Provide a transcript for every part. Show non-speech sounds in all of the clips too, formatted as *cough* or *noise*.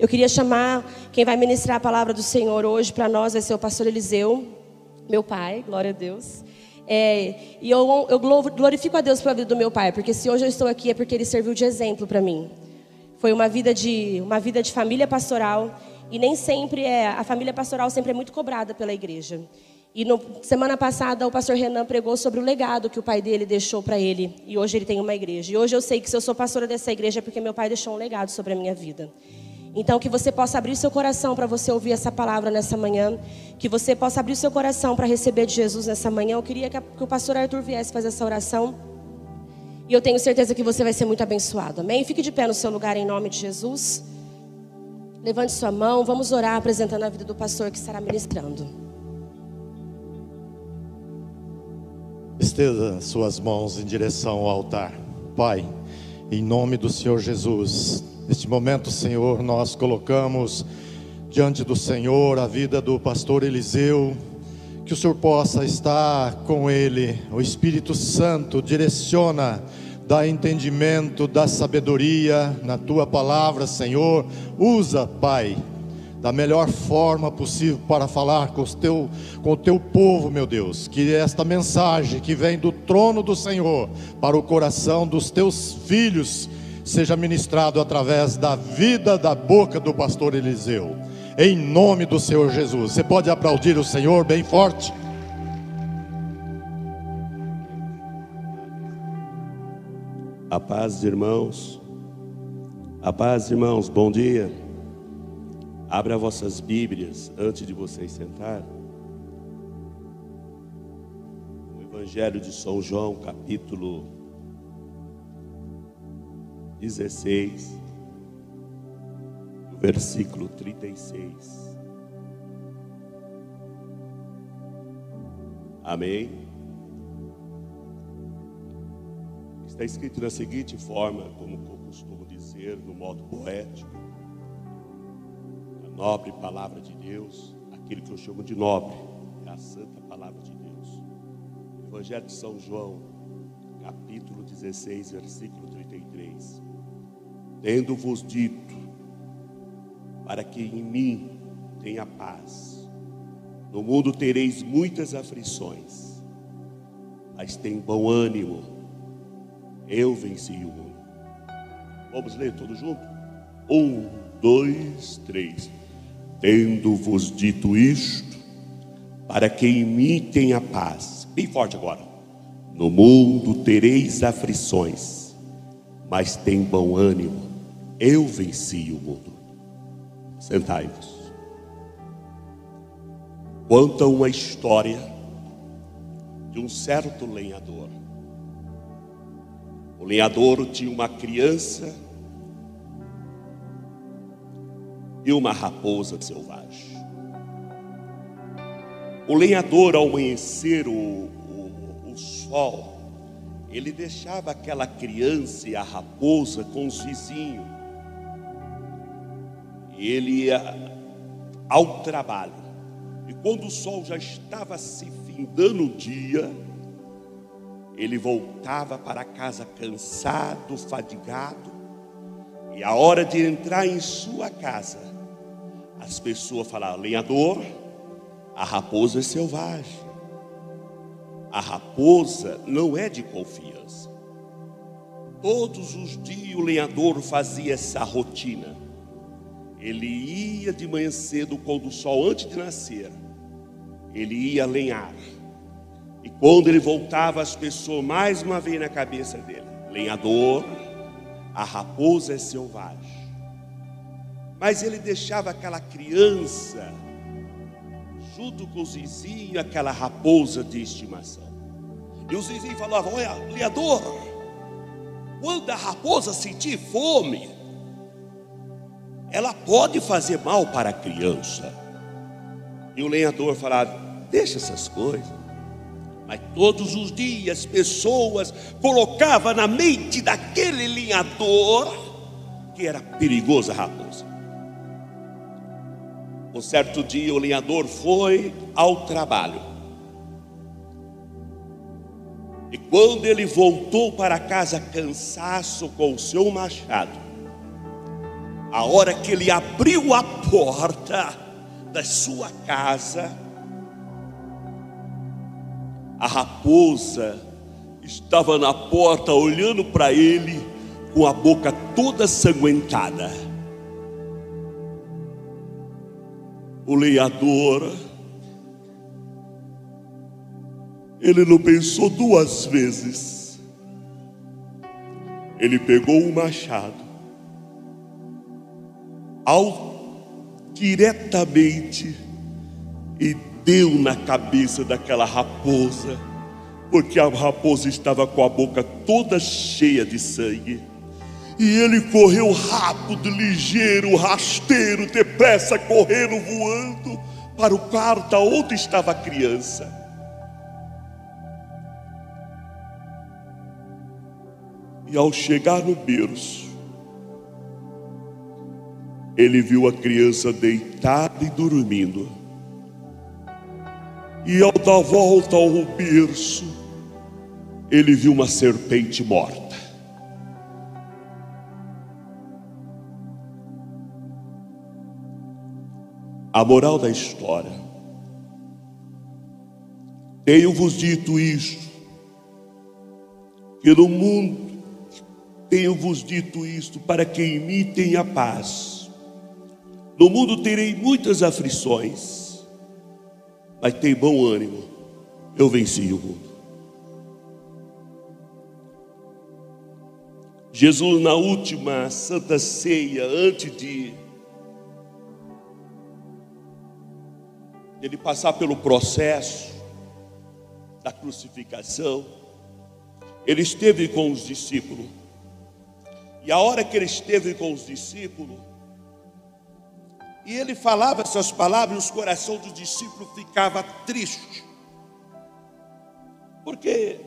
Eu queria chamar quem vai ministrar a palavra do Senhor hoje para nós, vai ser o pastor Eliseu, meu pai, glória a Deus. É, e eu, eu glorifico a Deus pela vida do meu pai, porque se hoje eu estou aqui é porque ele serviu de exemplo para mim. Foi uma vida de uma vida de família pastoral e nem sempre é a família pastoral sempre é muito cobrada pela igreja. E no, semana passada o pastor Renan pregou sobre o legado que o pai dele deixou para ele. E hoje ele tem uma igreja. E hoje eu sei que se eu sou pastora dessa igreja é porque meu pai deixou um legado sobre a minha vida. Então que você possa abrir seu coração para você ouvir essa palavra nessa manhã. Que você possa abrir seu coração para receber de Jesus nessa manhã. Eu queria que, a, que o pastor Arthur viesse fazer essa oração. E eu tenho certeza que você vai ser muito abençoado. Amém? Fique de pé no seu lugar em nome de Jesus. Levante sua mão. Vamos orar apresentando a vida do pastor que estará ministrando. Estenda suas mãos em direção ao altar. Pai, em nome do Senhor Jesus, neste momento, Senhor, nós colocamos diante do Senhor a vida do pastor Eliseu, que o Senhor possa estar com ele. O Espírito Santo direciona, dá entendimento, dá sabedoria na tua palavra, Senhor. Usa, Pai, da melhor forma possível para falar com, os teu, com o teu povo, meu Deus. Que esta mensagem que vem do trono do Senhor para o coração dos teus filhos seja ministrado através da vida da boca do pastor Eliseu. Em nome do Senhor Jesus. Você pode aplaudir o Senhor bem forte? A paz, irmãos. A paz, irmãos. Bom dia. Abra vossas Bíblias antes de vocês sentar. O Evangelho de São João, capítulo 16, versículo 36. Amém. Está escrito da seguinte forma, como eu costumo dizer, no modo poético nobre palavra de Deus, aquele que eu chamo de nobre, é a santa palavra de Deus. Evangelho de São João, capítulo 16, versículo 33. Tendo-vos dito, para que em mim tenha paz. No mundo tereis muitas aflições, mas tem bom ânimo. Eu venci o mundo. Vamos ler todos juntos? Um, dois, três. Tendo-vos dito isto, para que em mim tenha paz. Bem forte agora. No mundo tereis aflições, mas tem bom ânimo. Eu venci o mundo. Sentai-vos. Conta uma história de um certo lenhador. O lenhador tinha uma criança e uma raposa selvagem. O lenhador, ao amanhecer o, o, o sol, ele deixava aquela criança e a raposa com os vizinhos. Ele ia ao trabalho. E quando o sol já estava se findando o dia, ele voltava para casa cansado, fadigado, e a hora de entrar em sua casa, as pessoas falavam: lenhador, a raposa é selvagem. A raposa não é de confiança. Todos os dias o lenhador fazia essa rotina. Ele ia de manhã cedo, quando o sol antes de nascer, ele ia lenhar. E quando ele voltava, as pessoas mais uma vez na cabeça dele: lenhador, a raposa é selvagem. Mas ele deixava aquela criança junto com os vizinhos, aquela raposa de estimação. E os vizinhos falavam: Olha, leador, quando a raposa sentir fome, ela pode fazer mal para a criança. E o lenhador falava: Deixa essas coisas. Mas todos os dias pessoas colocavam na mente daquele lenhador que era perigosa a raposa. Um certo dia o lenhador foi ao trabalho. E quando ele voltou para casa cansaço com o seu machado, A hora que ele abriu a porta da sua casa, a raposa estava na porta olhando para ele com a boca toda sanguentada. O lenhador, ele não pensou duas vezes. Ele pegou o machado, ao diretamente e deu na cabeça daquela raposa, porque a raposa estava com a boca toda cheia de sangue. E ele correu rápido, ligeiro, rasteiro, depressa, correndo, voando para o quarto onde estava a criança. E ao chegar no berço, ele viu a criança deitada e dormindo. E ao dar volta ao berço, ele viu uma serpente morta. A moral da história. Tenho-vos dito isto, que no mundo tenho-vos dito isto, para que em mim tenha paz. No mundo terei muitas aflições, mas tem bom ânimo, eu venci o mundo. Jesus, na última santa ceia, antes de ele passar pelo processo da crucificação, ele esteve com os discípulos. E a hora que ele esteve com os discípulos, e ele falava essas palavras, e os corações dos discípulos ficava triste. Porque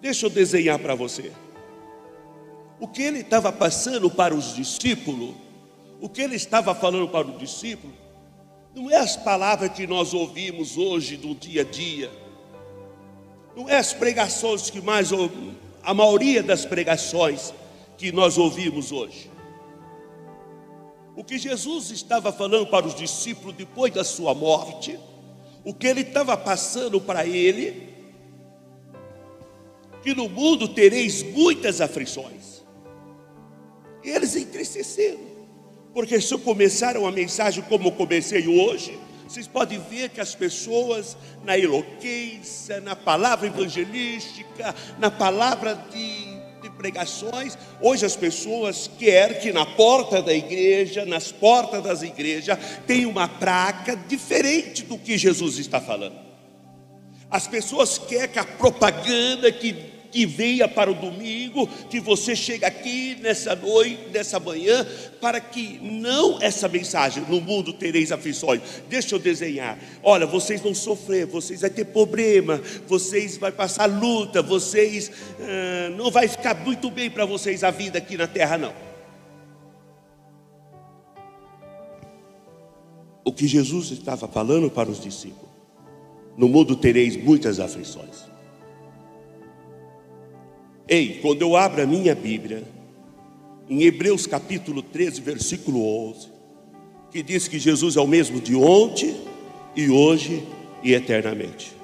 deixa eu desenhar para você. O que ele estava passando para os discípulos, o que ele estava falando para os discípulos, não é as palavras que nós ouvimos hoje do dia a dia. Não é as pregações que mais a maioria das pregações que nós ouvimos hoje. O que Jesus estava falando para os discípulos depois da sua morte, o que ele estava passando para ele, que no mundo tereis muitas aflições. E eles entristeceram. Porque se eu começar uma mensagem como comecei hoje, vocês podem ver que as pessoas, na eloquência, na palavra evangelística, na palavra de pregações, hoje as pessoas querem que na porta da igreja, nas portas das igrejas, tenha uma placa diferente do que Jesus está falando. As pessoas querem que a propaganda que que venha para o domingo, que você chega aqui nessa noite, nessa manhã, para que não essa mensagem, no mundo tereis aflições. Deixa eu desenhar. Olha, vocês vão sofrer, vocês vão ter problema, vocês vão passar luta, vocês ah, não vai ficar muito bem para vocês a vida aqui na terra, não. O que Jesus estava falando para os discípulos: no mundo tereis muitas aflições. Ei, quando eu abro a minha Bíblia, em Hebreus capítulo 13, versículo 11, que diz que Jesus é o mesmo de ontem e hoje e eternamente.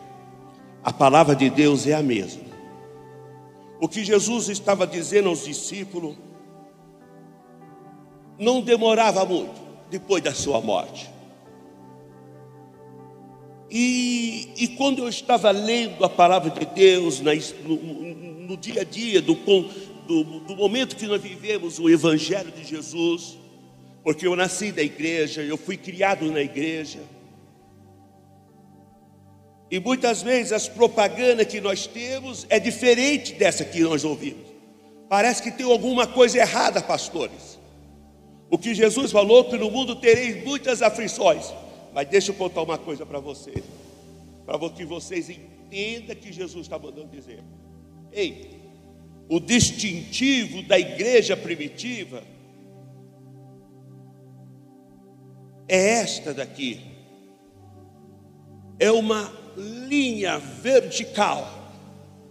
A palavra de Deus é a mesma. O que Jesus estava dizendo aos discípulos não demorava muito depois da sua morte. E, e quando eu estava lendo a palavra de Deus na, no, no dia a dia, do, do, do momento que nós vivemos o Evangelho de Jesus, porque eu nasci da igreja, eu fui criado na igreja. E muitas vezes as propagandas que nós temos é diferente dessa que nós ouvimos. Parece que tem alguma coisa errada, pastores. O que Jesus falou que no mundo tereis muitas aflições. Mas deixa eu contar uma coisa para vocês, para que vocês entendam que Jesus está mandando dizer. Ei, o distintivo da igreja primitiva é esta daqui. É uma linha vertical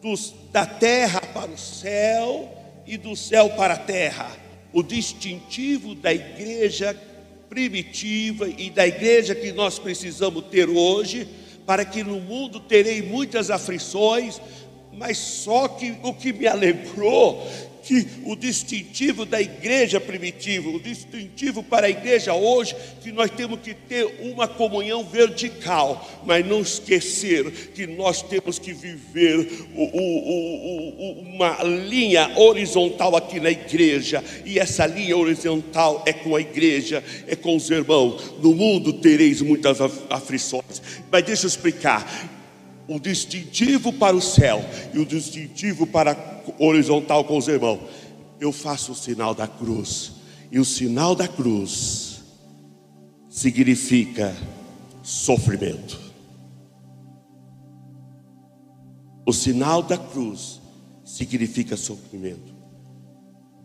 dos, da terra para o céu e do céu para a terra. o distintivo da igreja primitiva e da igreja que nós precisamos ter hoje, para que no mundo terei muitas aflições, mas só que o que me alegrou que o distintivo da igreja primitiva, o distintivo para a igreja hoje, que nós temos que ter uma comunhão vertical, mas não esquecer que nós temos que viver o, o, o, uma linha horizontal aqui na igreja, e essa linha horizontal é com a igreja, é com os irmãos. No mundo tereis muitas aflições, mas deixa eu explicar o distintivo para o céu e o distintivo para horizontal com os irmãos. Eu faço o sinal da cruz, e o sinal da cruz significa sofrimento. O sinal da cruz significa sofrimento.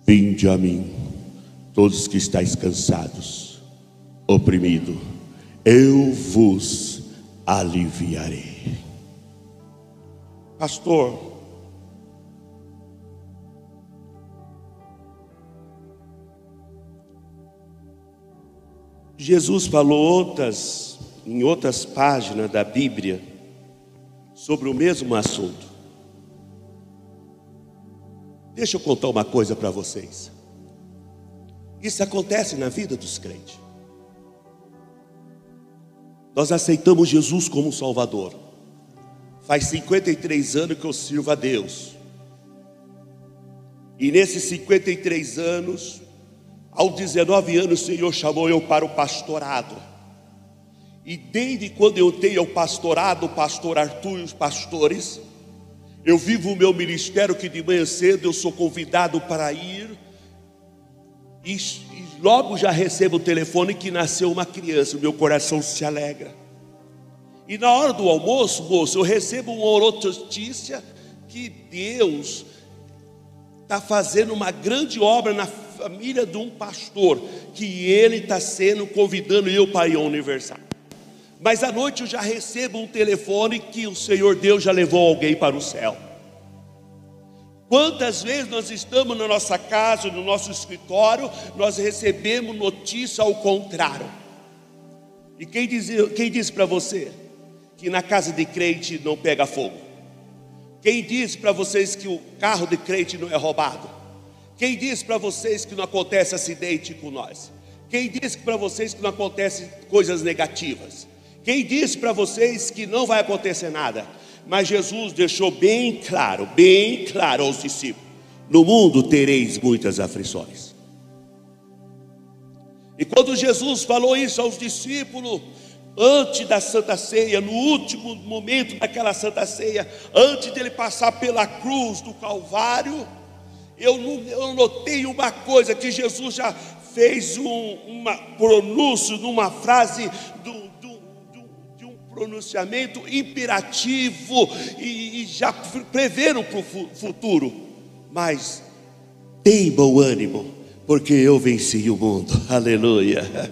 Vinde a mim, todos que estáis cansados, oprimidos, eu vos aliviarei. Pastor, Jesus falou outras, em outras páginas da Bíblia sobre o mesmo assunto. Deixa eu contar uma coisa para vocês. Isso acontece na vida dos crentes. Nós aceitamos Jesus como Salvador. Faz 53 anos que eu sirvo a Deus. E nesses 53 anos, aos 19 anos, o Senhor chamou eu para o pastorado. E desde quando eu tenho o pastorado, o pastor Arthur e os pastores, eu vivo o meu ministério que de manhã cedo eu sou convidado para ir. E, logo já recebo o telefone que nasceu uma criança, o meu coração se alegra. E na hora do almoço, moço, eu recebo uma notícia que Deus está fazendo uma grande obra na família de um pastor, que ele está sendo convidando eu para ir ao aniversário. Mas à noite eu já recebo um telefone que o Senhor Deus já levou alguém para o céu. Quantas vezes nós estamos na nossa casa, no nosso escritório, nós recebemos notícia ao contrário. E quem diz, quem diz para você? Que na casa de crente não pega fogo? Quem diz para vocês que o carro de crente não é roubado? Quem diz para vocês que não acontece acidente com nós? Quem diz para vocês que não acontece coisas negativas? Quem diz para vocês que não vai acontecer nada? Mas Jesus deixou bem claro, bem claro aos discípulos: no mundo tereis muitas aflições. E quando Jesus falou isso aos discípulos, antes da Santa Ceia, no último momento daquela Santa Ceia, antes dele passar pela cruz do Calvário, eu, eu notei uma coisa que Jesus já fez um uma pronúncio numa frase do, do, do, de um pronunciamento imperativo e, e já preveram para o futuro. Mas tem bom ânimo, porque eu venci o mundo. *laughs* Aleluia.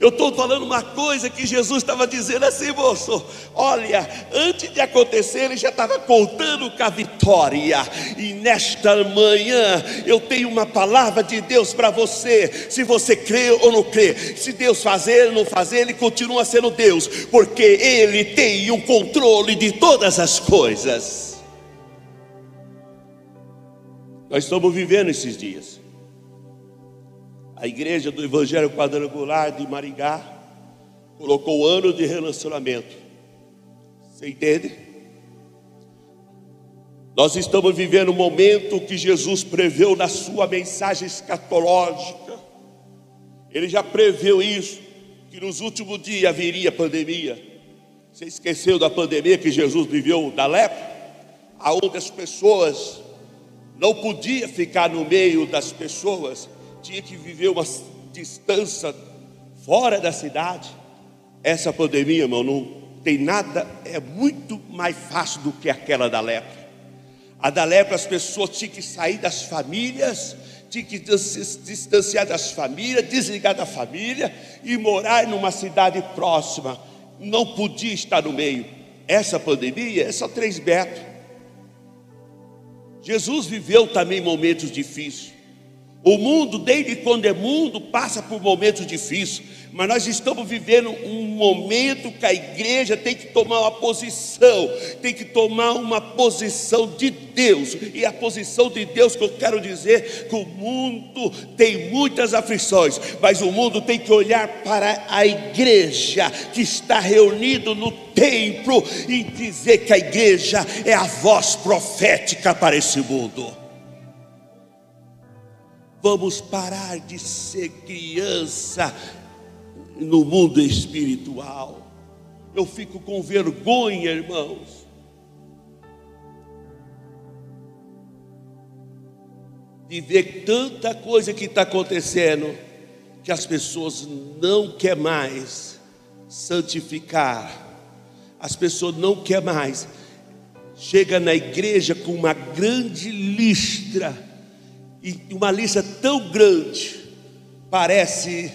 Eu estou falando uma coisa que Jesus estava dizendo assim, moço. Olha, antes de acontecer, ele já estava contando com a vitória. E nesta manhã eu tenho uma palavra de Deus para você. Se você crê ou não crê, se Deus fazer ou não fazer, Ele continua sendo Deus, porque Ele tem o controle de todas as coisas. Nós estamos vivendo esses dias a igreja do Evangelho Quadrangular de Maringá colocou ano de relacionamento. Você entende? Nós estamos vivendo um momento que Jesus preveu na sua mensagem escatológica. Ele já preveu isso, que nos últimos dias haveria pandemia. Você esqueceu da pandemia que Jesus viveu da lepra? Aonde as pessoas não podiam ficar no meio das pessoas tinha que viver uma distância fora da cidade. Essa pandemia, irmão, não tem nada, é muito mais fácil do que aquela da lepra. A da lepra, as pessoas tinham que sair das famílias, tinham que se distanciar das famílias, desligar da família e morar numa cidade próxima. Não podia estar no meio. Essa pandemia é só três metros. Jesus viveu também momentos difíceis. O mundo, desde quando é mundo, passa por momentos difíceis, mas nós estamos vivendo um momento que a igreja tem que tomar uma posição, tem que tomar uma posição de Deus, e a posição de Deus que eu quero dizer que o mundo tem muitas aflições, mas o mundo tem que olhar para a igreja que está reunido no templo e dizer que a igreja é a voz profética para esse mundo. Vamos parar de ser criança no mundo espiritual. Eu fico com vergonha, irmãos. De ver tanta coisa que está acontecendo, que as pessoas não querem mais santificar, as pessoas não querem mais. Chega na igreja com uma grande listra e uma lista tão grande, parece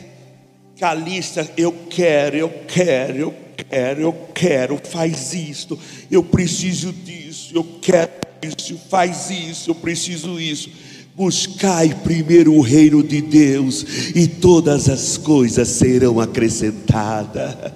que a lista eu quero, eu quero, eu quero, eu quero, faz isto, eu preciso disso, eu quero isso, faz isso, eu preciso isso. Buscai primeiro o reino de Deus e todas as coisas serão acrescentadas.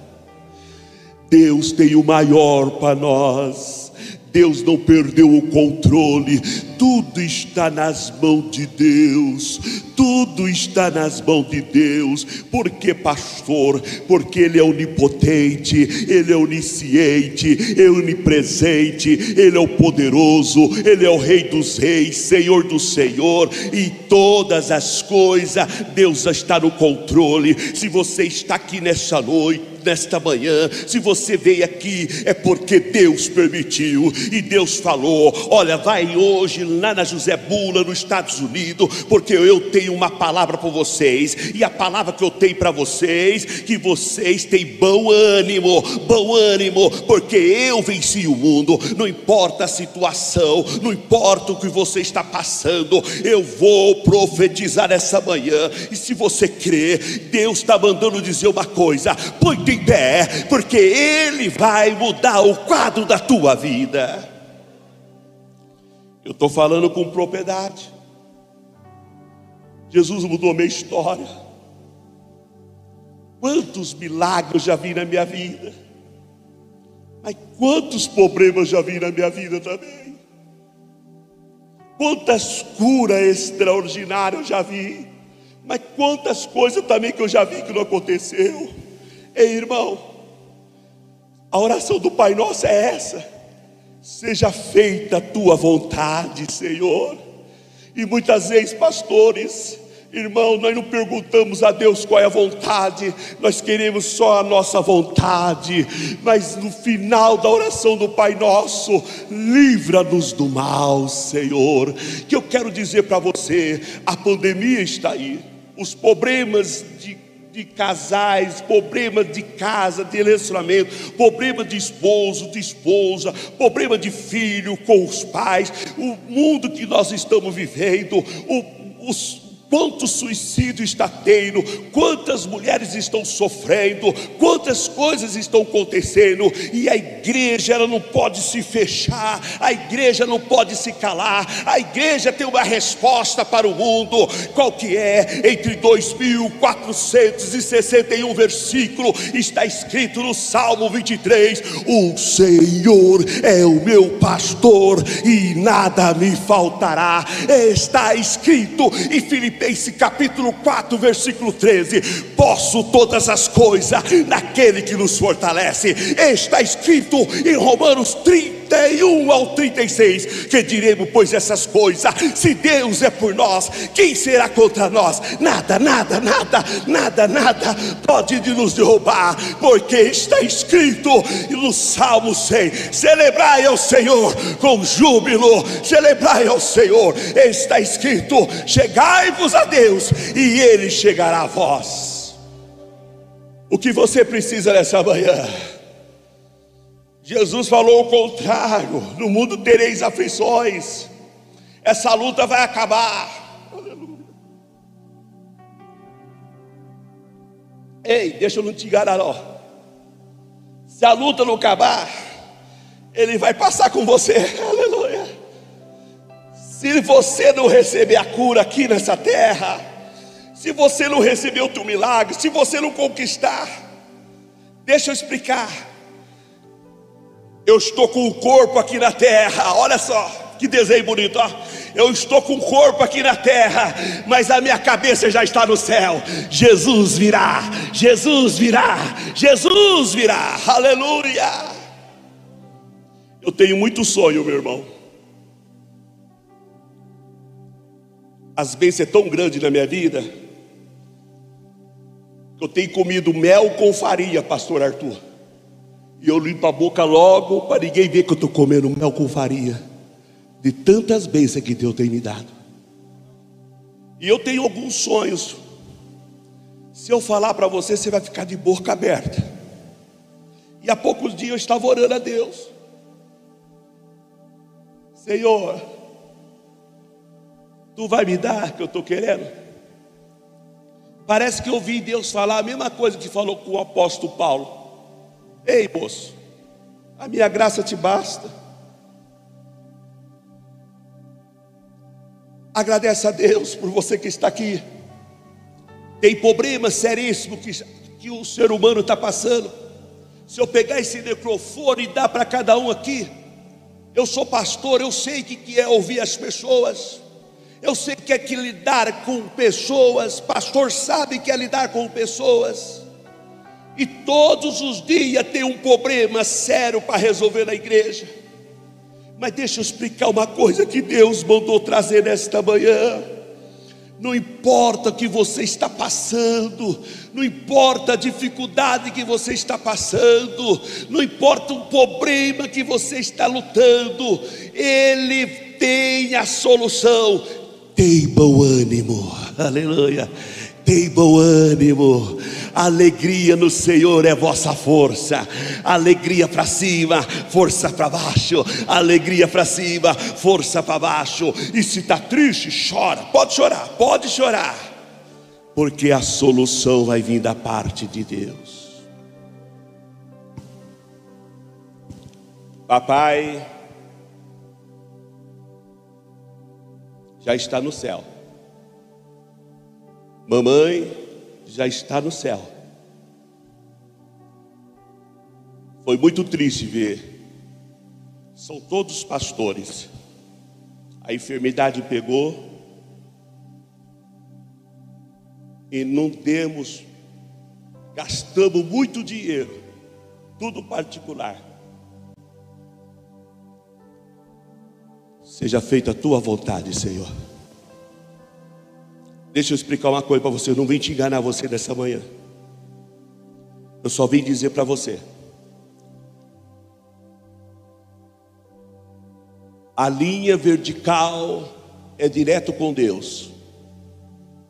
Deus tem o maior para nós. Deus não perdeu o controle, tudo está nas mãos de Deus, tudo está nas mãos de Deus, porque pastor, porque Ele é onipotente, Ele é onisciente, é onipresente, Ele é o poderoso, Ele é o Rei dos Reis, Senhor do Senhor, e todas as coisas, Deus está no controle. Se você está aqui nessa noite, nesta manhã, se você veio aqui, é porque Deus permitiu e Deus falou: olha, vai hoje lá na José Bula, nos Estados Unidos, porque eu tenho uma palavra para vocês, e a palavra que eu tenho para vocês, que vocês têm bom ânimo, bom ânimo, porque eu venci o mundo, não importa a situação, não importa o que você está passando, eu vou profetizar essa manhã, e se você crê, Deus está mandando dizer uma coisa: põe em pé, porque Ele vai mudar o quadro da tua vida. Eu estou falando com propriedade. Jesus mudou minha história. Quantos milagres já vi na minha vida, mas quantos problemas já vi na minha vida também. Quantas curas extraordinárias eu já vi, mas quantas coisas também que eu já vi que não aconteceu. Ei, irmão, a oração do Pai Nosso é essa: seja feita a tua vontade, Senhor. E muitas vezes, pastores, Irmão, nós não perguntamos a Deus qual é a vontade, nós queremos só a nossa vontade, mas no final da oração do Pai Nosso, livra-nos do mal, Senhor. Que eu quero dizer para você: a pandemia está aí, os problemas de de casais, problema de casa, de relacionamento, problema de esposo, de esposa, problema de filho com os pais, o mundo que nós estamos vivendo, o, os quanto suicídio está tendo, quantas mulheres estão sofrendo, quantas coisas estão acontecendo, e a igreja ela não pode se fechar, a igreja não pode se calar, a igreja tem uma resposta para o mundo, qual que é? Entre 2461 versículo está escrito no Salmo 23: O Senhor é o meu pastor e nada me faltará. Está escrito em Filipenses Filipenses capítulo 4, versículo 13: Posso todas as coisas naquele que nos fortalece. Está escrito em Romanos 30 31 ao 36, que diremos, pois, essas coisas: se Deus é por nós, quem será contra nós? Nada, nada, nada, nada, nada pode nos derrubar, porque está escrito no Salmo 100: celebrai ao Senhor com júbilo, celebrai ao Senhor, está escrito: chegai-vos a Deus, e Ele chegará a vós. O que você precisa nessa manhã? Jesus falou o contrário: no mundo tereis aflições, essa luta vai acabar. Aleluia. Ei, deixa eu não te enganar, não. Se a luta não acabar, ele vai passar com você. *laughs* Aleluia. Se você não receber a cura aqui nessa terra, se você não receber o teu milagre, se você não conquistar, deixa eu explicar. Eu estou com o corpo aqui na terra, olha só, que desenho bonito, ó. Eu estou com o corpo aqui na terra, mas a minha cabeça já está no céu. Jesus virá, Jesus virá, Jesus virá, aleluia. Eu tenho muito sonho, meu irmão. As bênçãos é tão grande na minha vida, eu tenho comido mel com farinha, pastor Arthur. E eu limpo a boca logo para ninguém ver que eu estou comendo mel com farinha. De tantas bênçãos que Deus tem me dado. E eu tenho alguns sonhos. Se eu falar para você, você vai ficar de boca aberta. E há poucos dias eu estava orando a Deus. Senhor, Tu vai me dar que eu estou querendo? Parece que eu ouvi Deus falar a mesma coisa que falou com o apóstolo Paulo. Ei, moço, a minha graça te basta. Agradece a Deus por você que está aqui. Tem problema seríssimo que, que o ser humano está passando. Se eu pegar esse microfone e dar para cada um aqui, eu sou pastor, eu sei o que é ouvir as pessoas. Eu sei que é que lidar com pessoas, pastor sabe que é lidar com pessoas. E todos os dias tem um problema sério para resolver na igreja. Mas deixa eu explicar uma coisa que Deus mandou trazer nesta manhã. Não importa o que você está passando, não importa a dificuldade que você está passando, não importa o problema que você está lutando, Ele tem a solução. Tem bom ânimo, *laughs* aleluia. Tem bom ânimo, alegria no Senhor é vossa força, alegria para cima, força para baixo, alegria para cima, força para baixo. E se está triste, chora, pode chorar, pode chorar, porque a solução vai vir da parte de Deus. Papai, já está no céu. Mamãe já está no céu. Foi muito triste ver. São todos pastores. A enfermidade pegou. E não temos, gastamos muito dinheiro, tudo particular. Seja feita a tua vontade, Senhor. Deixa eu explicar uma coisa para você, eu não vim te enganar você dessa manhã. Eu só vim dizer para você. A linha vertical é direto com Deus.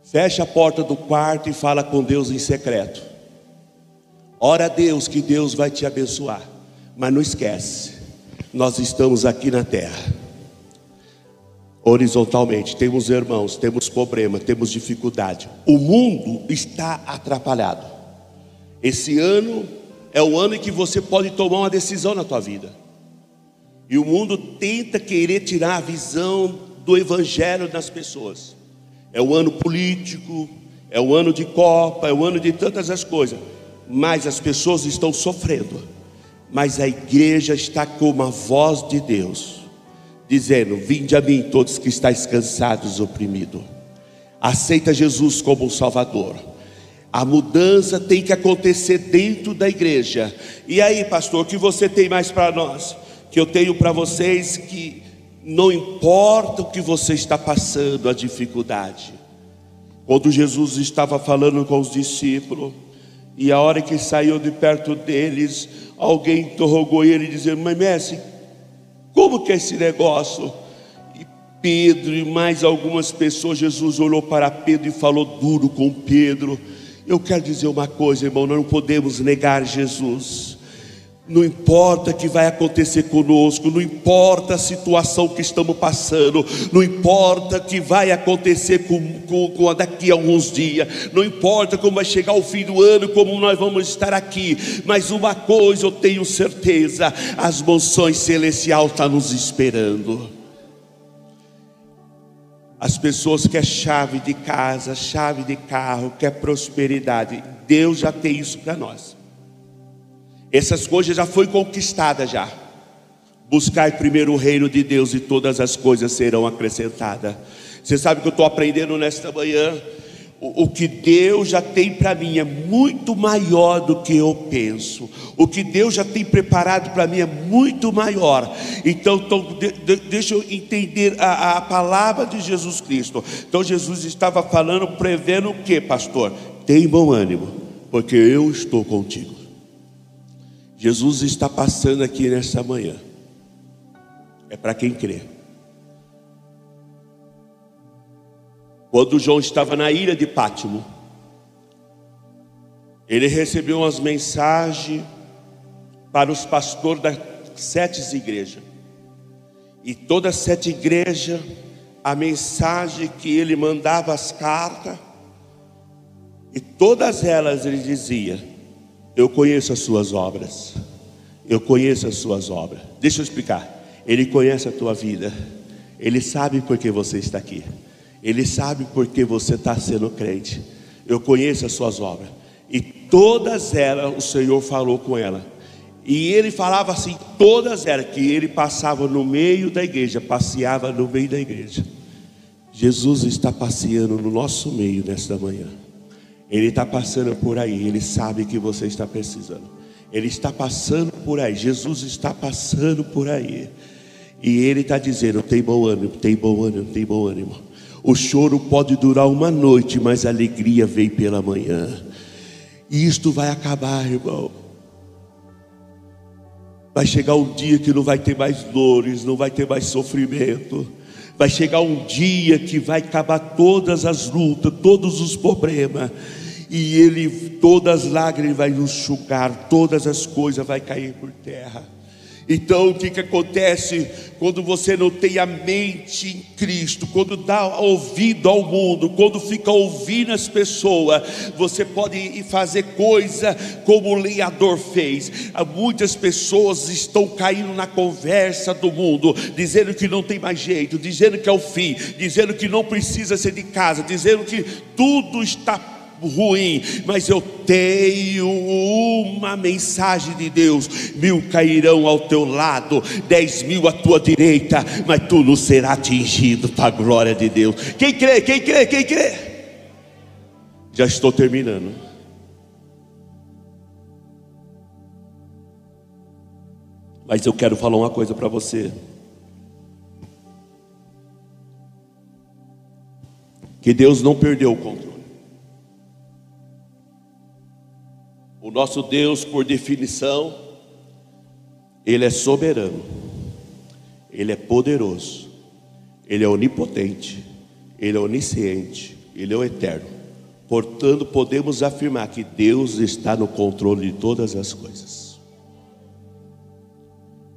Fecha a porta do quarto e fala com Deus em secreto. Ora a Deus que Deus vai te abençoar. Mas não esquece, nós estamos aqui na terra horizontalmente. Temos irmãos, temos problema, temos dificuldade. O mundo está atrapalhado. Esse ano é o ano em que você pode tomar uma decisão na tua vida. E o mundo tenta querer tirar a visão do evangelho das pessoas. É o ano político, é o ano de Copa, é o ano de tantas as coisas. Mas as pessoas estão sofrendo. Mas a igreja está com uma voz de Deus dizendo: Vinde a mim, todos que estáis cansados oprimidos. Aceita Jesus como o Salvador. A mudança tem que acontecer dentro da igreja. E aí, pastor, o que você tem mais para nós? Que eu tenho para vocês que não importa o que você está passando, a dificuldade. Quando Jesus estava falando com os discípulos, e a hora que saiu de perto deles, alguém interrogou ele, dizendo: Mas mestre, como que é esse negócio? E Pedro e mais algumas pessoas, Jesus olhou para Pedro e falou duro com Pedro. Eu quero dizer uma coisa, irmão, nós não podemos negar Jesus. Não importa o que vai acontecer conosco, não importa a situação que estamos passando, não importa o que vai acontecer com, com, com, daqui a alguns dias, não importa como vai chegar o fim do ano, como nós vamos estar aqui, mas uma coisa eu tenho certeza: as mansões celestiais estão nos esperando. As pessoas querem chave de casa, chave de carro, quer prosperidade. Deus já tem isso para nós. Essas coisas já foi conquistada já. Buscar primeiro o reino de Deus e todas as coisas serão acrescentadas. Você sabe que eu estou aprendendo nesta manhã o, que Deus já tem para mim é muito maior do que eu penso. O que Deus já tem preparado para mim é muito maior. Então, então de, de, deixa eu entender a, a palavra de Jesus Cristo. Então, Jesus estava falando, prevendo o que, pastor? Tem bom ânimo, porque eu estou contigo. Jesus está passando aqui nesta manhã. É para quem crê. Quando João estava na ilha de Pátimo, ele recebeu umas mensagens para os pastores das sete igrejas. E todas as sete igrejas, a mensagem que ele mandava as cartas, e todas elas ele dizia: Eu conheço as suas obras, eu conheço as suas obras. Deixa eu explicar. Ele conhece a tua vida, ele sabe por que você está aqui. Ele sabe porque você está sendo crente. Eu conheço as suas obras. E todas elas o Senhor falou com ela. E ele falava assim, todas elas, que ele passava no meio da igreja, passeava no meio da igreja. Jesus está passeando no nosso meio nesta manhã. Ele está passando por aí, ele sabe que você está precisando. Ele está passando por aí, Jesus está passando por aí. E ele está dizendo: tem bom ânimo, tem bom ânimo, tem bom ânimo. O choro pode durar uma noite, mas a alegria vem pela manhã. E isto vai acabar, irmão. Vai chegar um dia que não vai ter mais dores, não vai ter mais sofrimento. Vai chegar um dia que vai acabar todas as lutas, todos os problemas. E ele, todas as lágrimas vai enxugar, todas as coisas vai cair por terra. Então, o que, que acontece quando você não tem a mente em Cristo, quando dá ouvido ao mundo, quando fica ouvindo as pessoas, você pode fazer coisa como o lenhador fez. Muitas pessoas estão caindo na conversa do mundo, dizendo que não tem mais jeito, dizendo que é o fim, dizendo que não precisa ser de casa, dizendo que tudo está ruim, mas eu tenho uma mensagem de Deus: mil cairão ao teu lado, dez mil à tua direita, mas tu não será atingido para a glória de Deus. Quem crê? Quem crê? Quem crê? Já estou terminando. Mas eu quero falar uma coisa para você. Que Deus não perdeu o controle. O nosso Deus, por definição, Ele é soberano, Ele é poderoso, Ele é onipotente, Ele é onisciente, Ele é o eterno. Portanto, podemos afirmar que Deus está no controle de todas as coisas.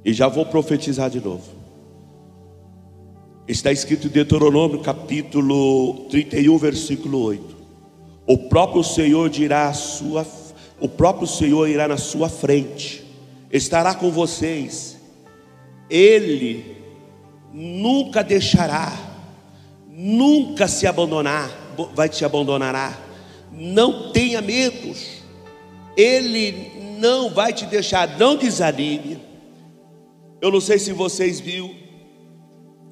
E já vou profetizar de novo. Está escrito em Deuteronômio capítulo 31, versículo 8. O próprio Senhor dirá à sua o próprio Senhor irá na sua frente, estará com vocês, Ele nunca deixará, nunca se abandonar, vai te abandonará. Não tenha medos, Ele não vai te deixar, não desanime. Eu não sei se vocês viram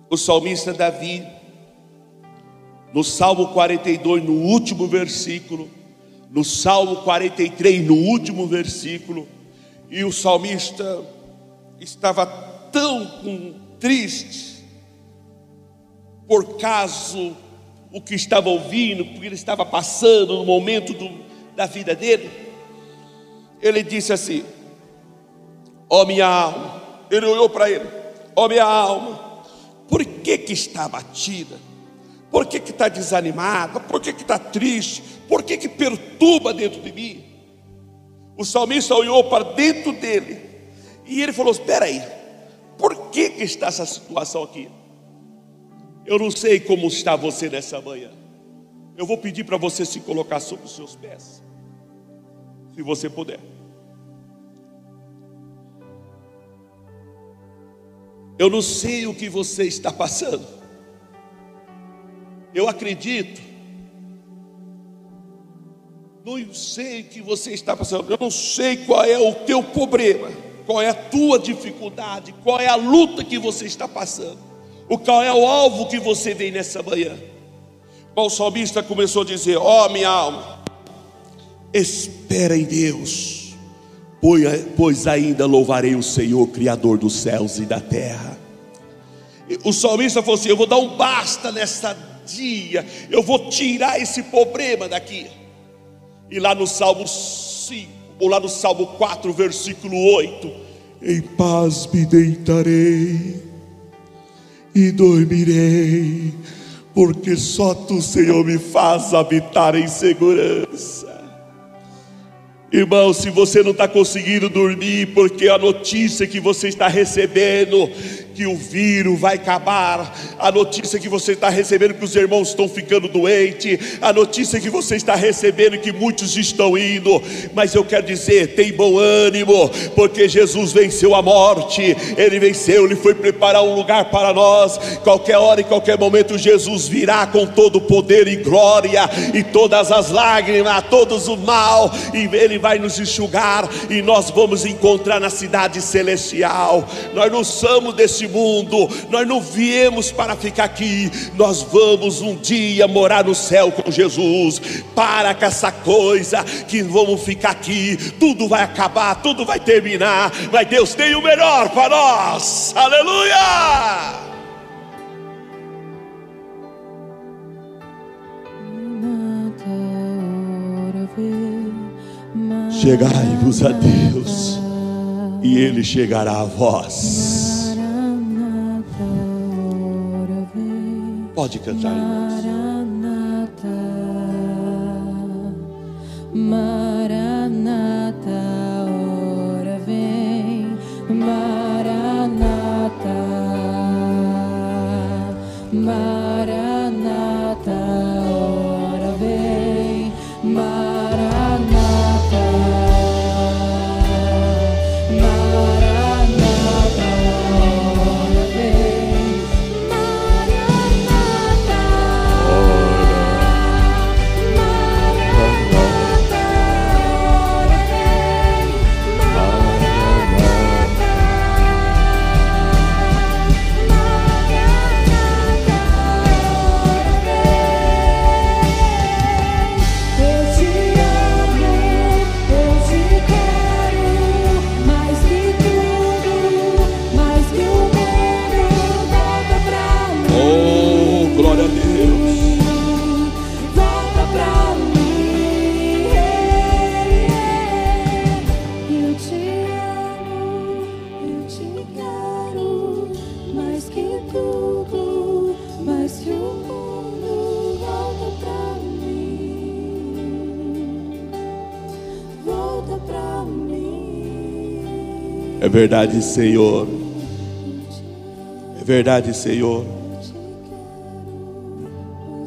o salmista Davi, no Salmo 42, no último versículo, no Salmo 43, no último versículo, e o salmista estava tão triste por caso o que estava ouvindo, porque ele estava passando no momento do, da vida dele. Ele disse assim: Ó oh, minha alma, ele olhou para ele, ó oh, minha alma, por que que está abatida? Por que está desanimada? Por que está triste? Por que, que perturba dentro de mim? O salmista olhou para dentro dele e ele falou: Espera aí, por que, que está essa situação aqui? Eu não sei como está você nessa manhã. Eu vou pedir para você se colocar sobre os seus pés, se você puder. Eu não sei o que você está passando. Eu acredito. Não sei o que você está passando, eu não sei qual é o teu problema, qual é a tua dificuldade, qual é a luta que você está passando, o qual é o alvo que você vem nessa manhã. O salmista começou a dizer: Ó oh, minha alma, espera em Deus, pois ainda louvarei o Senhor, Criador dos céus e da terra. O salmista falou assim: Eu vou dar um basta nessa dia, eu vou tirar esse problema daqui. E lá no Salmo 5, ou lá no Salmo 4, versículo 8: Em paz me deitarei e dormirei, porque só tu, Senhor, me faz habitar em segurança. Irmão, se você não está conseguindo dormir, porque a notícia que você está recebendo que o vírus vai acabar, a notícia que você está recebendo que os irmãos estão ficando doentes, a notícia que você está recebendo que muitos estão indo, mas eu quero dizer, tem bom ânimo, porque Jesus venceu a morte, ele venceu, ele foi preparar um lugar para nós, qualquer hora e qualquer momento Jesus virá com todo o poder e glória, e todas as lágrimas, todos o mal, e ele vai nos enxugar, e nós vamos encontrar na cidade celestial, nós não somos desse deste mundo, nós não viemos para ficar aqui, nós vamos um dia morar no céu com Jesus. Para com essa coisa que vamos ficar aqui, tudo vai acabar, tudo vai terminar, mas Deus tem o melhor para nós, aleluia! Chegai-vos a Deus, e Ele chegará a vós. Pode cantar, Maranata, Maranata, ora vem, Maranata, Maranata, verdade, Senhor. É verdade, Senhor.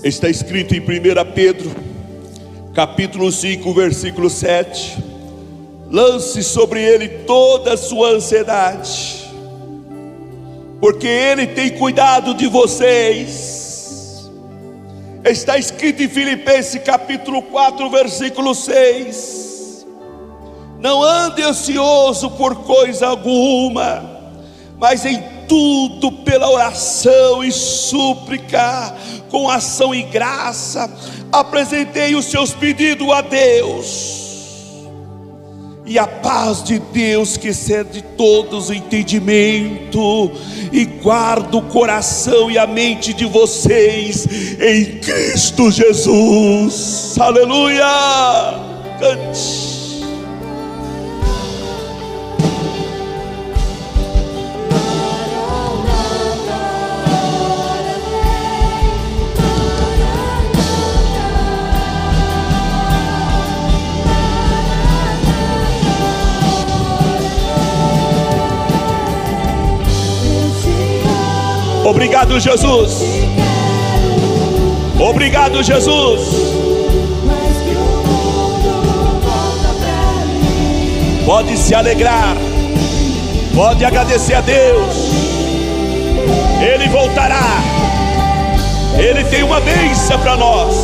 Está escrito em 1 Pedro, capítulo 5, versículo 7. Lance sobre ele toda a sua ansiedade, porque ele tem cuidado de vocês. Está escrito em Filipenses capítulo 4, versículo 6. Não ande ansioso por coisa alguma, mas em tudo pela oração e súplica, com ação e graça, apresentei os seus pedidos a Deus. E a paz de Deus, que excede todos o entendimento, e guarda o coração e a mente de vocês em Cristo Jesus. Aleluia! Cante. Obrigado, Jesus. Obrigado, Jesus. Pode se alegrar, pode agradecer a Deus. Ele voltará, Ele tem uma bênção para nós.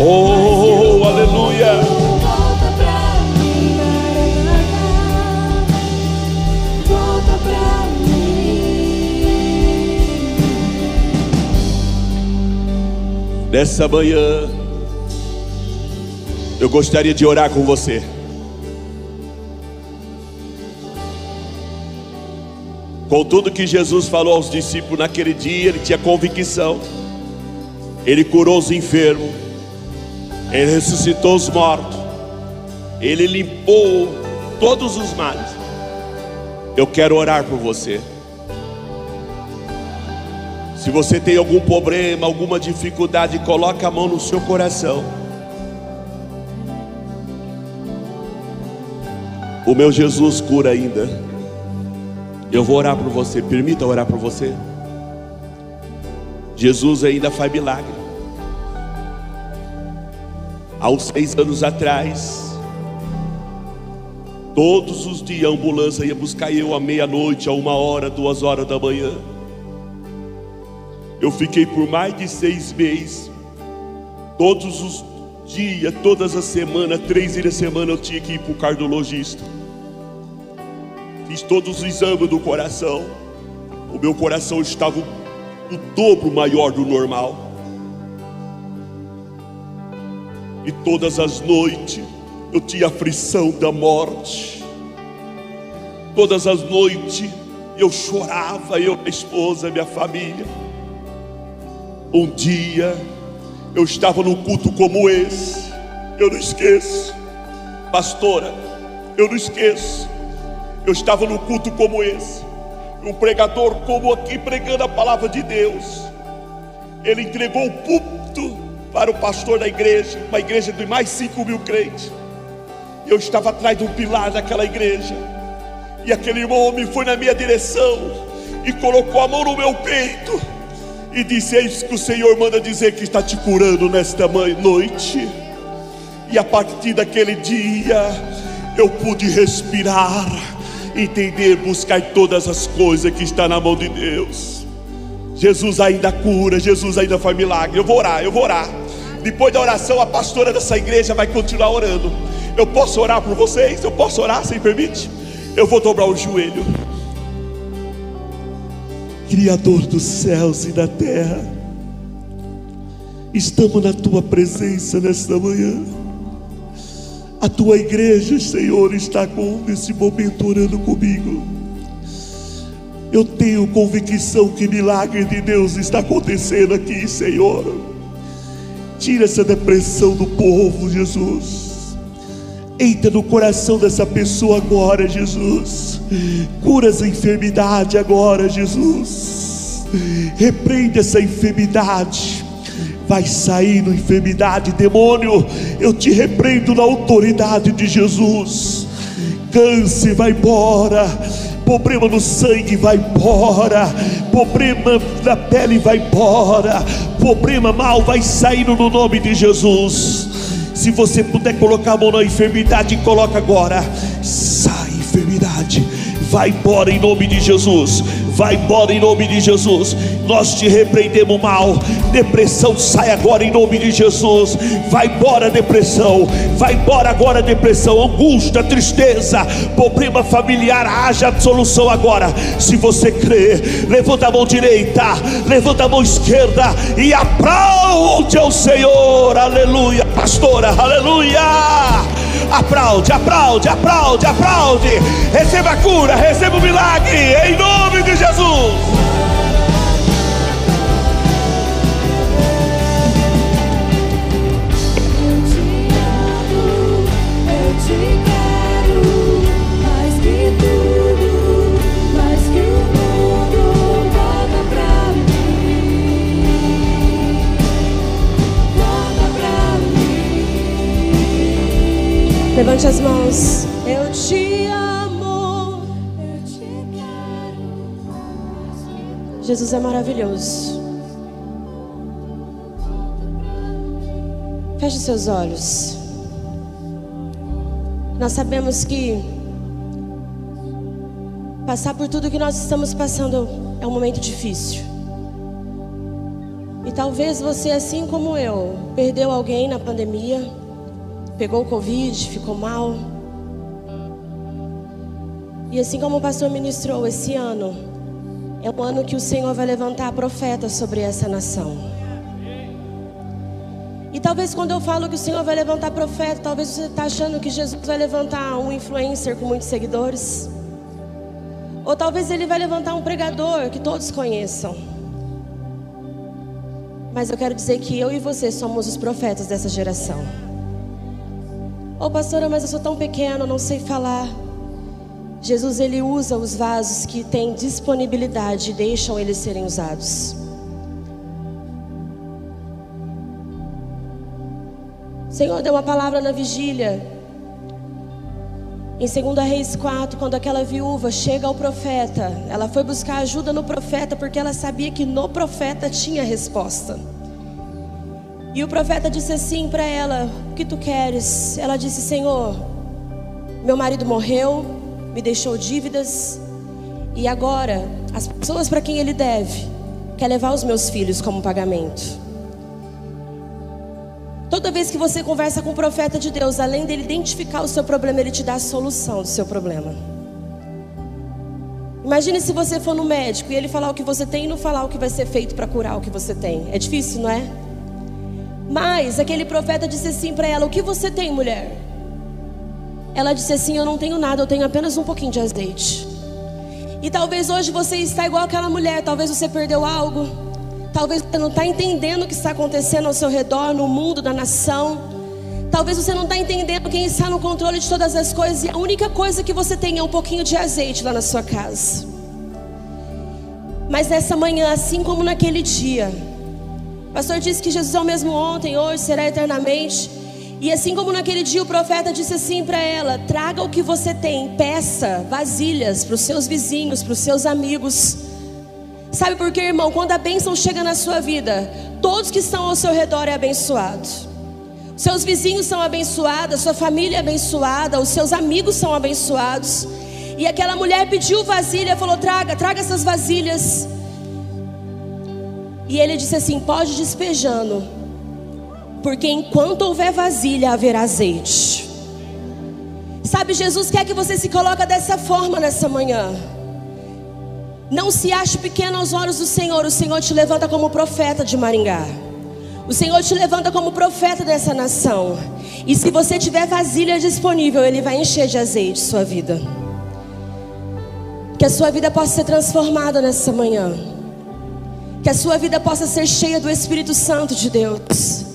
Oh, aleluia. Nessa manhã, eu gostaria de orar com você. Com tudo que Jesus falou aos discípulos naquele dia, ele tinha convicção. Ele curou os enfermos, ele ressuscitou os mortos, ele limpou todos os males. Eu quero orar por você. Se você tem algum problema, alguma dificuldade, coloque a mão no seu coração. O meu Jesus cura ainda. Eu vou orar por você. Permita orar por você. Jesus ainda faz milagre. Há uns seis anos atrás, todos os dias a ambulância ia buscar eu à meia-noite, a uma hora, duas horas da manhã. Eu fiquei por mais de seis meses, todos os dias, todas as semanas, três vezes a semana eu tinha que ir para o cardiologista. Fiz todos os exames do coração. O meu coração estava o dobro maior do normal. E todas as noites eu tinha aflição da morte. Todas as noites eu chorava, eu, minha esposa, minha família. Um dia eu estava num culto como esse, eu não esqueço, pastora, eu não esqueço. Eu estava num culto como esse, um pregador como aqui pregando a palavra de Deus. Ele entregou o púlpito para o pastor da igreja, uma igreja de mais 5 mil crentes. Eu estava atrás de um pilar daquela igreja, e aquele homem foi na minha direção e colocou a mão no meu peito e disse: Eis que o Senhor manda dizer que está te curando nesta noite. E a partir daquele dia eu pude respirar, entender, buscar todas as coisas que está na mão de Deus. Jesus ainda cura, Jesus ainda faz milagre. Eu vou orar, eu vou orar. Depois da oração, a pastora dessa igreja vai continuar orando. Eu posso orar por vocês? Eu posso orar, se permite? Eu vou dobrar o joelho. Criador dos céus e da terra, estamos na tua presença nesta manhã. A tua igreja, Senhor, está com nesse momento orando comigo. Eu tenho convicção que milagre de Deus está acontecendo aqui, Senhor. Tira essa depressão do povo, Jesus. Entra no coração dessa pessoa agora, Jesus. Cura essa enfermidade agora, Jesus. Repreende essa enfermidade. Vai sair na enfermidade, demônio. Eu te repreendo na autoridade de Jesus. Câncer vai embora. Problema no sangue vai embora. Problema na pele vai embora. Problema mal vai saindo no nome de Jesus. Se você puder colocar a mão na enfermidade, coloca agora. Sai, enfermidade. Vai embora em nome de Jesus. Vai embora em nome de Jesus. Nós te repreendemos mal. Depressão sai agora em nome de Jesus. Vai embora depressão. Vai embora agora depressão, angústia, tristeza, problema familiar. Haja solução agora. Se você crê, levanta a mão direita, levanta a mão esquerda e aplaude ao Senhor. Aleluia, pastora. Aleluia. Aplaude, aplaude, aplaude, aplaude. Receba a cura, receba o milagre, em nome de Jesus. Levante as mãos. Eu te amo. Eu te quero Jesus é maravilhoso. Feche seus olhos. Nós sabemos que Passar por tudo que nós estamos passando é um momento difícil. E talvez você, assim como eu, perdeu alguém na pandemia, pegou o Covid, ficou mal. E assim como o pastor ministrou, esse ano é um ano que o Senhor vai levantar profetas sobre essa nação. E talvez quando eu falo que o Senhor vai levantar profeta, talvez você está achando que Jesus vai levantar um influencer com muitos seguidores. Ou talvez ele vai levantar um pregador que todos conheçam. Mas eu quero dizer que eu e você somos os profetas dessa geração. Oh, pastora, mas eu sou tão pequeno, não sei falar. Jesus ele usa os vasos que têm disponibilidade e deixam eles serem usados. O Senhor deu uma palavra na vigília. Em 2 Reis 4, quando aquela viúva chega ao profeta, ela foi buscar ajuda no profeta porque ela sabia que no profeta tinha resposta. E o profeta disse assim para ela: O que tu queres? Ela disse: Senhor, meu marido morreu, me deixou dívidas, e agora as pessoas para quem ele deve quer levar os meus filhos como pagamento. Toda vez que você conversa com o profeta de Deus, além dele identificar o seu problema, ele te dá a solução do seu problema. Imagine se você for no médico e ele falar o que você tem e não falar o que vai ser feito para curar o que você tem. É difícil, não é? Mas aquele profeta disse assim para ela: O que você tem, mulher? Ela disse assim: Eu não tenho nada, eu tenho apenas um pouquinho de azeite. E talvez hoje você está igual aquela mulher, talvez você perdeu algo, talvez você não está entendendo o que está acontecendo ao seu redor, no mundo, na nação. Talvez você não está entendendo quem está no controle de todas as coisas e a única coisa que você tem é um pouquinho de azeite lá na sua casa. Mas nessa manhã, assim como naquele dia, pastor disse que Jesus é o mesmo ontem, hoje, será eternamente. E assim como naquele dia o profeta disse assim para ela: traga o que você tem, peça vasilhas para os seus vizinhos, para os seus amigos. Sabe por quê, irmão? Quando a bênção chega na sua vida, todos que estão ao seu redor é abençoado. Seus vizinhos são abençoados, sua família é abençoada, os seus amigos são abençoados. E aquela mulher pediu vasilha, falou: traga, traga essas vasilhas. E ele disse assim: pode despejando, porque enquanto houver vasilha, haverá azeite. Sabe, Jesus quer que você se coloque dessa forma nessa manhã. Não se ache pequeno aos olhos do Senhor. O Senhor te levanta como profeta de Maringá. O Senhor te levanta como profeta dessa nação. E se você tiver vasilha disponível, Ele vai encher de azeite sua vida. Que a sua vida possa ser transformada nessa manhã. Que a sua vida possa ser cheia do Espírito Santo de Deus.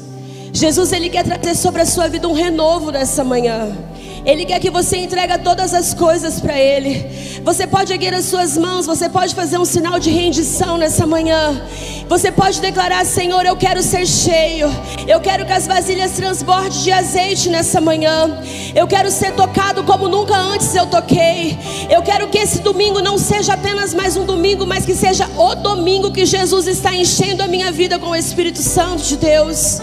Jesus, Ele quer trazer sobre a sua vida um renovo nessa manhã. Ele quer que você entregue todas as coisas para Ele. Você pode erguer as suas mãos, você pode fazer um sinal de rendição nessa manhã. Você pode declarar: Senhor, eu quero ser cheio. Eu quero que as vasilhas transbordem de azeite nessa manhã. Eu quero ser tocado como nunca antes eu toquei. Eu quero que esse domingo não seja apenas mais um domingo, mas que seja o domingo que Jesus está enchendo a minha vida com o Espírito Santo de Deus.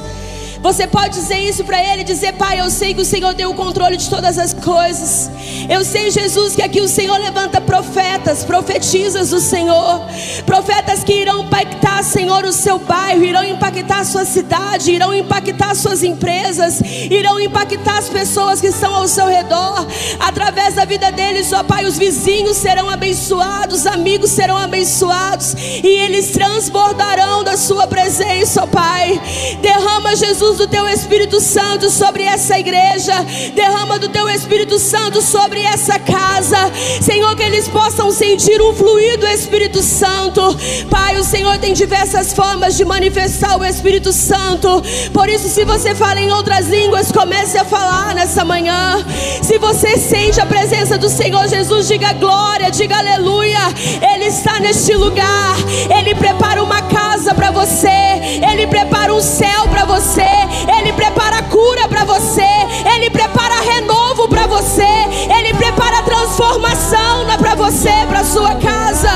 Você pode dizer isso para ele, dizer: Pai, eu sei que o Senhor tem o controle de todas as coisas. Eu sei, Jesus, que aqui o Senhor levanta profetas, profetizas do Senhor, profetas que irão impactar, Senhor, o seu bairro, irão impactar a sua cidade, irão impactar suas empresas, irão impactar as pessoas que estão ao seu redor. Através da vida deles, ó Pai, os vizinhos serão abençoados, amigos serão abençoados e eles transbordarão da sua presença, ó Pai. Derrama, Jesus Do teu Espírito Santo sobre essa igreja, derrama do teu Espírito Santo sobre essa casa, Senhor, que eles possam sentir um fluir do Espírito Santo. Pai, o Senhor tem diversas formas de manifestar o Espírito Santo, por isso, se você fala em outras línguas, comece a falar nessa manhã. Se você sente a presença do Senhor Jesus, diga glória, diga aleluia. Ele está neste lugar, Ele prepara uma casa para você, Ele prepara um céu para você. Ele prepara cura para você, Ele prepara renovo para você, Ele prepara transformação para você, para sua casa.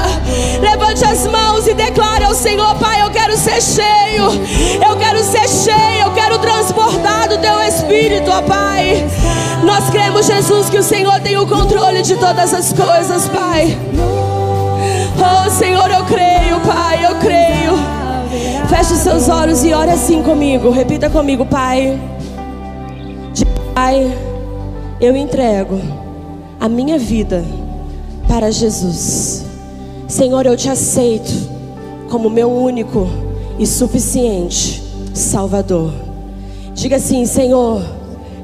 Levante as mãos e declare ao Senhor, Pai, eu quero ser cheio, eu quero ser cheio, eu quero transbordar do teu Espírito, ó Pai. Nós cremos, Jesus, que o Senhor tem o controle de todas as coisas, Pai. Oh, Senhor, eu creio, Pai, eu creio. Feche os seus olhos e ore assim comigo. Repita comigo, Pai. Pai, eu entrego a minha vida para Jesus. Senhor, eu te aceito como meu único e suficiente Salvador. Diga assim, Senhor,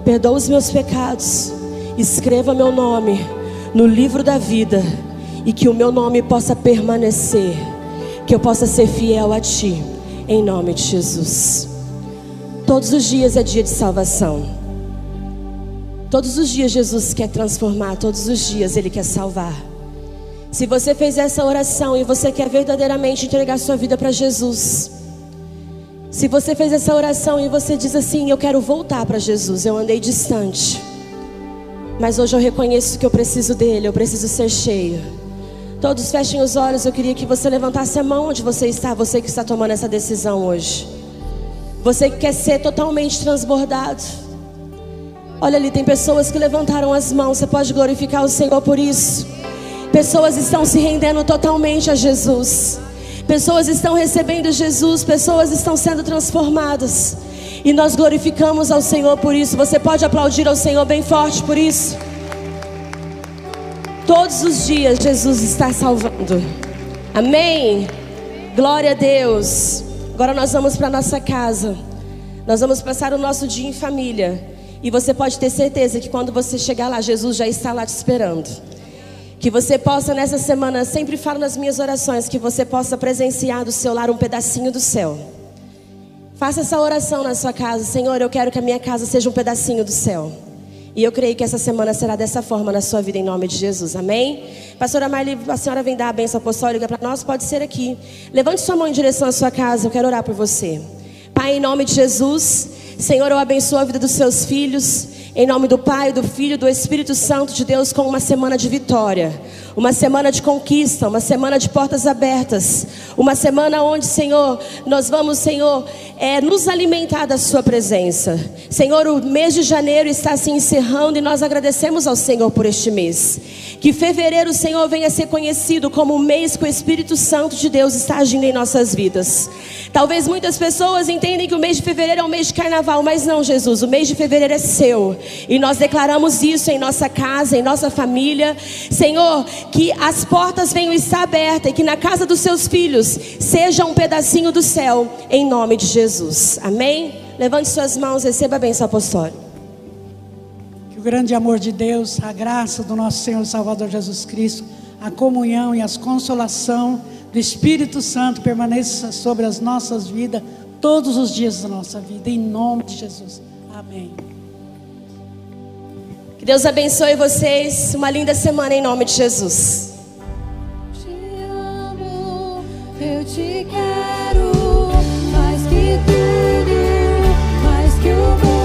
perdoa os meus pecados, escreva meu nome no livro da vida e que o meu nome possa permanecer, que eu possa ser fiel a Ti, em nome de Jesus. Todos os dias é dia de salvação. Todos os dias Jesus quer transformar, todos os dias Ele quer salvar. Se você fez essa oração e você quer verdadeiramente entregar sua vida para Jesus, se você fez essa oração e você diz assim: Eu quero voltar para Jesus, eu andei distante, mas hoje eu reconheço que eu preciso dele, eu preciso ser cheio. Todos fechem os olhos, eu queria que você levantasse a mão onde você está, você que está tomando essa decisão hoje. Você que quer ser totalmente transbordado. Olha ali, tem pessoas que levantaram as mãos, você pode glorificar o Senhor por isso. Pessoas estão se rendendo totalmente a Jesus. Pessoas estão recebendo Jesus, pessoas estão sendo transformadas. E nós glorificamos ao Senhor por isso. Você pode aplaudir ao Senhor bem forte por isso. Todos os dias Jesus está salvando. Amém. Glória a Deus. Agora nós vamos para nossa casa. Nós vamos passar o nosso dia em família. E você pode ter certeza que quando você chegar lá, Jesus já está lá te esperando. Que você possa nessa semana, sempre falo nas minhas orações, que você possa presenciar do seu lar um pedacinho do céu. Faça essa oração na sua casa, Senhor, eu quero que a minha casa seja um pedacinho do céu. E eu creio que essa semana será dessa forma na sua vida, em nome de Jesus, amém? Pastora Marli, a senhora vem dar a benção apostólica para nós, pode ser aqui. Levante sua mão em direção à sua casa, eu quero orar por você. Pai, em nome de Jesus, Senhor, eu abençoo a vida dos seus filhos. Em nome do Pai, do Filho do Espírito Santo de Deus, com uma semana de vitória, uma semana de conquista, uma semana de portas abertas, uma semana onde, Senhor, nós vamos, Senhor, é, nos alimentar da Sua presença. Senhor, o mês de janeiro está se encerrando e nós agradecemos ao Senhor por este mês. Que fevereiro, Senhor, venha ser conhecido como o mês que o Espírito Santo de Deus está agindo em nossas vidas. Talvez muitas pessoas entendem que o mês de fevereiro é um mês de carnaval, mas não, Jesus, o mês de fevereiro é seu. E nós declaramos isso em nossa casa, em nossa família. Senhor, que as portas venham estar abertas e que na casa dos seus filhos seja um pedacinho do céu, em nome de Jesus. Amém? Levante suas mãos, receba a bênção apostólica. Que o grande amor de Deus, a graça do nosso Senhor Salvador Jesus Cristo, a comunhão e a consolação do Espírito Santo permaneça sobre as nossas vidas todos os dias da nossa vida, em nome de Jesus. Amém. Que Deus abençoe vocês. Uma linda semana em nome de Jesus. Te amo, eu te quero mais que tudo, mais que o.